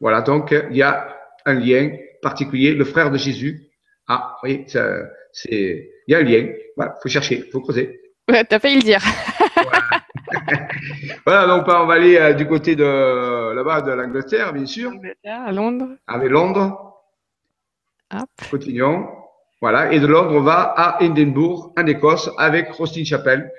Voilà, donc il y a un lien particulier, le frère de Jésus. Ah, oui, c'est, il y a un lien. Voilà, faut chercher, faut creuser. Ouais, as failli le dire. voilà. donc on va aller euh, du côté de là-bas de l'Angleterre, bien sûr. Angleterre, à Londres. Avec Londres. Continuons. Voilà. Et de Londres, on va à Edinburgh, en Écosse, avec Rostin Chapel.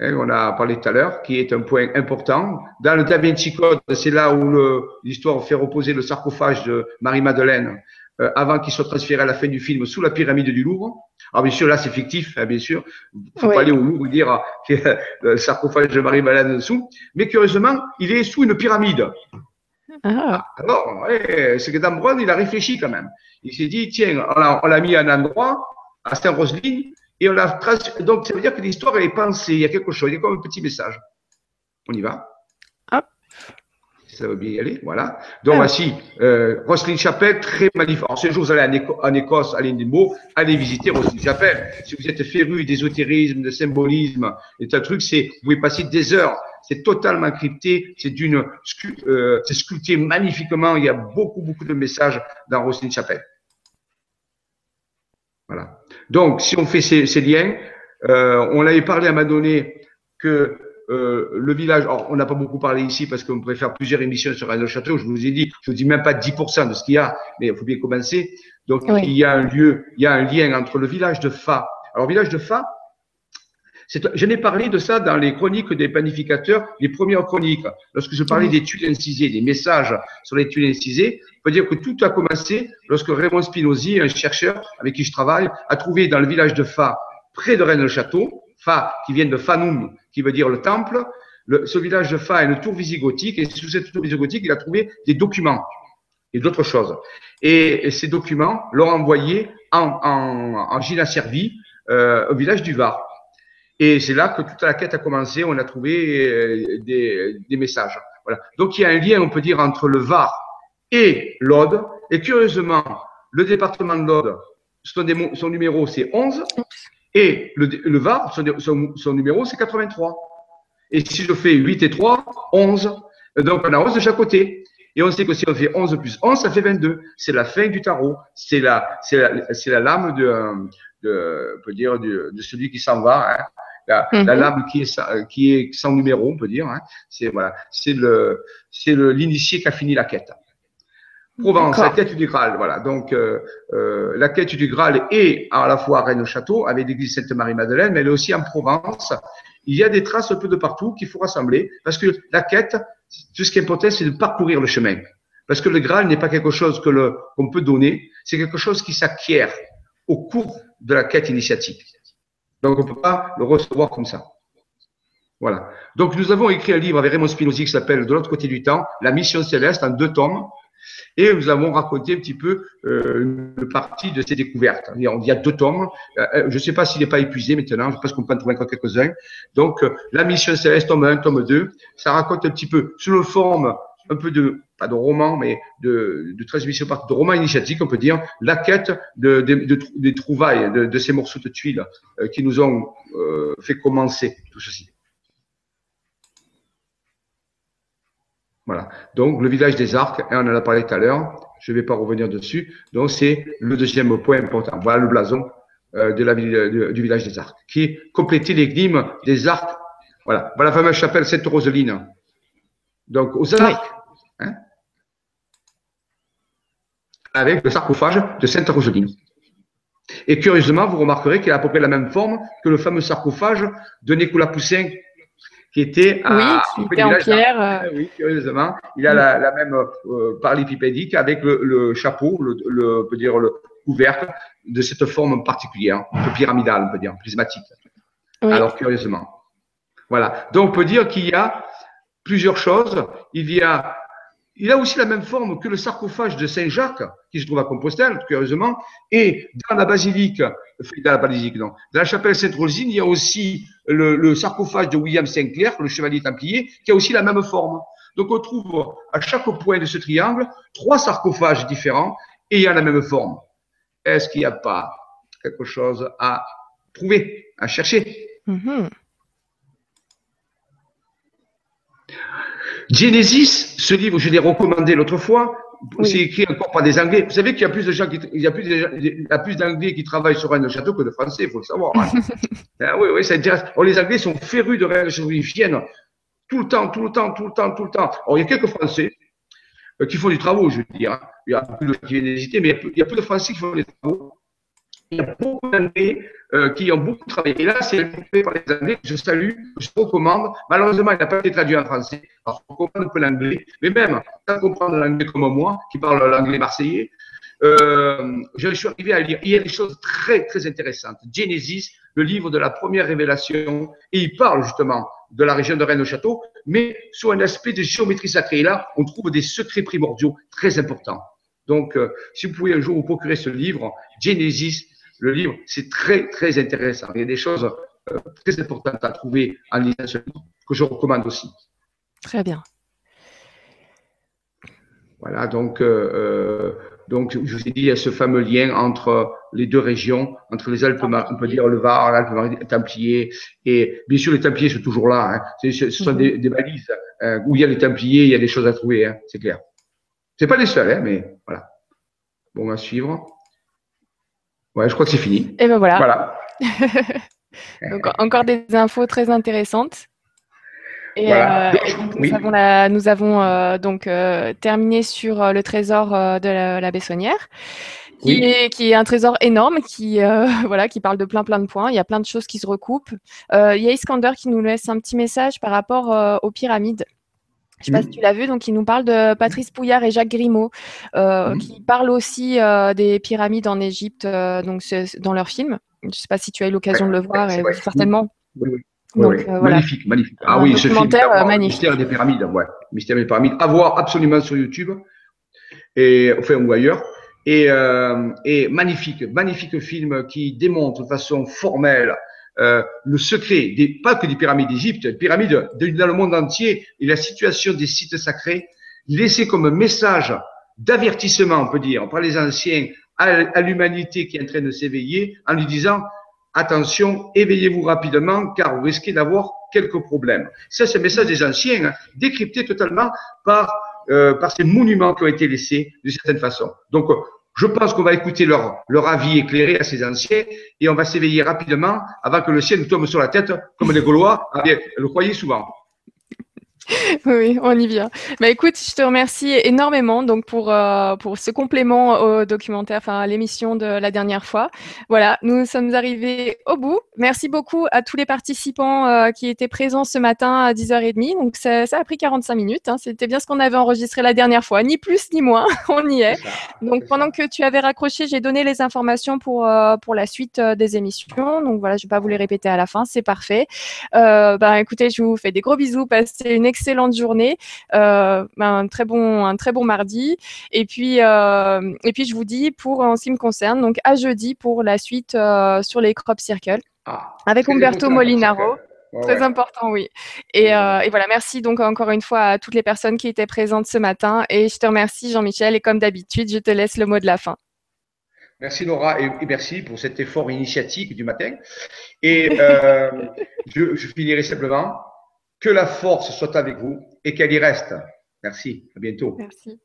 Hein, on a parlé tout à l'heure, qui est un point important. Dans le Da Vinci Code, c'est là où l'histoire fait reposer le sarcophage de Marie-Madeleine euh, avant qu'il soit transféré à la fin du film sous la pyramide du Louvre. Alors bien sûr, là c'est fictif, hein, bien sûr. Il faut pas aller au Louvre dire que le sarcophage de Marie-Madeleine dessous. Mais curieusement, il est sous une pyramide. Ah. Alors, c'est que Dan il a réfléchi quand même. Il s'est dit, tiens, on l'a mis à un endroit, à Saint-Roseline, et on l'a Donc, ça veut dire que l'histoire, est pensée. Il y a quelque chose, il y a comme un petit message. On y va. Ça va bien y aller, voilà. Donc, voici, euh, Roselyne Chapelle, très magnifique. Alors, ce jour, vous allez en, Écosse, à l'Indembo, allez visiter Roselyne Chapelle. Si vous êtes féru d'ésotérisme, de symbolisme, et un truc, c'est, vous pouvez passer des heures c'est totalement crypté, c'est d'une, euh, c'est sculpté magnifiquement. Il y a beaucoup, beaucoup de messages dans Roselyne Chapelle. Voilà. Donc, si on fait ces, liens, euh, on avait parlé à un moment donné que euh, le village, on n'a pas beaucoup parlé ici parce qu'on pourrait faire plusieurs émissions sur le château. Je vous ai dit, je vous dis même pas 10% de ce qu'il y a, mais il faut bien commencer. Donc, il y a un lieu, il y a un lien entre le village de Fa. Alors, village de Fa, je n'ai parlé de ça dans les chroniques des panificateurs, les premières chroniques. Lorsque je parlais des tuiles incisées, des messages sur les tuiles incisées, on peut dire que tout a commencé lorsque Raymond Spinozzi, un chercheur avec qui je travaille, a trouvé dans le village de Fa, près de Rennes-le-Château, Fa qui vient de Fanum, qui veut dire le temple, ce village de Fa a une tour visigothique et sous cette tour visigothique, il a trouvé des documents et d'autres choses. Et, ces documents l'ont envoyé en, en, Gina euh, au village du Var. Et c'est là que toute la quête a commencé. On a trouvé euh, des, messages. Voilà. Donc il y a un lien, on peut dire, entre le Var et l'Aude. Et curieusement, le département de l'Aude, son, numéro c'est 11 et le, le Var, son, son numéro c'est 83. Et si je fais 8 et 3, 11. Donc on a 11 de chaque côté. Et on sait que si on fait 11 plus 11, ça fait 22. C'est la fin du tarot. C'est la, c'est la, c'est la lame de, de, on peut dire, de, de celui qui s'en va. Hein. La, la, mhm. lame qui est, qui est sans numéro, on peut dire. Hein. C'est voilà, c'est le, c'est le l'initié qui a fini la quête. Provence, la quête du Graal, voilà. Donc euh, euh, la quête du Graal est à la fois à Rennes au Château avec l'église Sainte-Marie-Madeleine, mais elle est aussi en Provence. Il y a des traces un peu de partout qu'il faut rassembler parce que la quête, tout ce qui est important, c'est de parcourir le chemin. Parce que le Graal n'est pas quelque chose que le, qu'on peut donner, c'est quelque chose qui s'acquiert au cours de la quête initiatique. Donc, on ne peut pas le recevoir comme ça. Voilà. Donc, nous avons écrit un livre avec Raymond Spinozzi qui s'appelle De l'autre côté du temps, La mission céleste, en deux tomes. Et nous avons raconté un petit peu euh, une partie de ces découvertes. Il y a deux tomes. Euh, je ne sais pas s'il n'est pas épuisé maintenant. Je pense qu'on peut en trouver encore quelques-uns. Donc, euh, La mission céleste, tome 1, tome 2. Ça raconte un petit peu sous le forme un peu de, pas de roman, mais de, de transmission, de roman initiatique, on peut dire, la quête de, de, des trouvailles de, ces morceaux de tuiles euh, qui nous ont euh, fait commencer tout ceci. Voilà. Donc, le village des arcs, hein, on en a parlé tout à l'heure, je ne vais pas revenir dessus. Donc, c'est le deuxième point important. Voilà le blason euh, de la ville, du village des arcs, qui complété l'énigme des arcs. Voilà. Voilà la fameuse chapelle Sainte-Roseline. Donc, aux arcs, Hein, avec le sarcophage de Sainte Roseline. Et curieusement, vous remarquerez qu'il a à peu près la même forme que le fameux sarcophage de Nicolas Poussin, qui était à, oui, qui était en pierre. Euh. Oui, curieusement, il a la, même euh, parallépipédique avec le, chapeau, le, peut dire le couvercle de cette forme particulière, un peu pyramidale, on peut dire, prismatique. Alors, curieusement. Voilà. Donc, on peut dire qu'il y a plusieurs choses. Il y a il a aussi la même forme que le sarcophage de Saint-Jacques, qui se trouve à Compostelle, curieusement, et dans la basilique, dans la non, dans la chapelle Sainte-Rosine, il y a aussi le, sarcophage de William Sinclair, le chevalier templier, qui a aussi la même forme. Donc on trouve à chaque point de ce triangle trois sarcophages différents et il y a la même forme. Est-ce qu'il n'y a pas quelque chose à trouver, à chercher? Mm-hmm. Genesis, ce livre, je l'ai recommandé l'autre fois, c'est écrit encore par des Anglais. Vous savez qu'il y a plus de gens qui, il y a plus, plus d'Anglais qui travaillent sur Rennes Château que de Français, il faut le savoir. Hein. Ah oui, oui, ça intéresse. Oh, les Anglais sont férus de Rennes Château. Ils viennent tout le temps, tout le temps, tout le temps, tout le temps. Alors, il y a quelques Français euh, qui font des travaux, je veux dire. Hein. Il y a beaucoup de gens qui viennent hésiter, mais il y a peu de Français qui font des travaux il y a beaucoup d'anglais euh, qui ont beaucoup travaillé. Et là, c'est fait par les anglais je salue, je recommande. Malheureusement, il n'a pas été traduit en français. Alors, faut comprendre un peu l'anglais. Mais même, sans comprendre l'anglais comme moi, qui parle l'anglais marseillais, euh, je suis arrivé à lire. Il y a des choses très, très intéressantes. Genesis, le livre de la première révélation, et il parle justement de la région de Rennes-au-Château, mais sur un aspect de géométrie sacrée. Et là, on trouve des secrets primordiaux très importants. Donc, euh, si vous pouvez un jour vous procurer ce livre, Genesis, le livre, c'est très, très intéressant. Il y a des choses euh, très importantes à trouver en lisant ce livre, que je recommande aussi. Très bien. Voilà, donc, euh, euh, donc je vous ai dit, il y a ce fameux lien entre les deux régions, entre les Alpes, on peut dire le Var, l'Alpe les Templiers, et bien sûr les Templiers sont toujours là. Hein. Ce sont des, des balises où il y a les Templiers, il y a des choses à trouver, hein, c'est clair. C'est pas les seuls, hein, mais voilà. Bon, à suivre. Ouais, je crois que c'est fini. Et ben voilà. Voilà. donc, encore des infos très intéressantes. Et, euh, nous avons, euh, donc euh, terminé sur le trésor de la, Bessonnière, qui, est, qui, est, un trésor énorme, qui, voilà, qui parle de plein plein de points. Il y a plein de choses qui se recoupent. il y a Iskander qui nous laisse un petit message par rapport aux pyramides. Je ne sais pas si tu l'as vu, donc il nous parle de Patrice Pouillard et Jacques Grimaud, euh, qui parlent aussi euh, des pyramides en Égypte, euh, donc dans leur film. Je ne sais pas si tu as eu l'occasion de le voir, certainement. Donc, magnifique, magnifique. Ah oui, ce film, magnifique. Mystère des pyramides, ouais. Mystère des pyramides. À voir absolument sur YouTube et enfin ou ailleurs. Et, et magnifique, magnifique film qui démontre de façon formelle euh, le secret, des, pas que des pyramides d'Égypte, des pyramides dans le monde entier et la situation des sites sacrés, laissé comme message d'avertissement, on peut dire, par les anciens à, l'humanité qui est en train de s'éveiller, en lui disant attention, éveillez-vous rapidement, car vous risquez d'avoir quelques problèmes. C'est le message des anciens, hein, décrypté totalement par euh, par ces monuments qui ont été laissés de certaine façon. Donc, je pense qu'on va écouter leur, avis éclairé à ces anciens et on va s'éveiller rapidement avant que le ciel nous tombe sur la tête, comme les Gaulois le croyaient souvent. Oui, on y vient. Bah, écoute, je te remercie énormément donc pour, euh, pour ce complément au documentaire, enfin à l'émission de la dernière fois. Voilà, nous sommes arrivés au bout. Merci beaucoup à tous les participants euh, qui étaient présents ce matin à 10h30. Donc ça, ça a pris 45 minutes. Hein. C'était bien ce qu'on avait enregistré la dernière fois, ni plus ni moins. on y est. donc pendant que tu avais raccroché, j'ai donné les informations pour, euh, pour la suite des émissions. Donc voilà, je ne vais pas vous les répéter à la fin, c'est parfait. ben, écoutez, je vous fais des gros bisous. Passez une excellente journée, euh, un très bon, un très bon mardi. Et puis, euh, et puis je vous dis pour en ce qui me concerne, donc à jeudi pour la suite euh, sur les crop circles ah, avec Umberto Molinaro. Très important, oui. Et, et, voilà, merci donc encore une fois à toutes les personnes qui étaient présentes ce matin. Et je te remercie, Jean-Michel. Et comme d'habitude, je te laisse le mot de la fin. Merci Laura et, merci pour cet effort initiatique du matin. Et je, je, finirai simplement que la force soit avec vous et qu'elle y reste. Merci. À bientôt. Merci.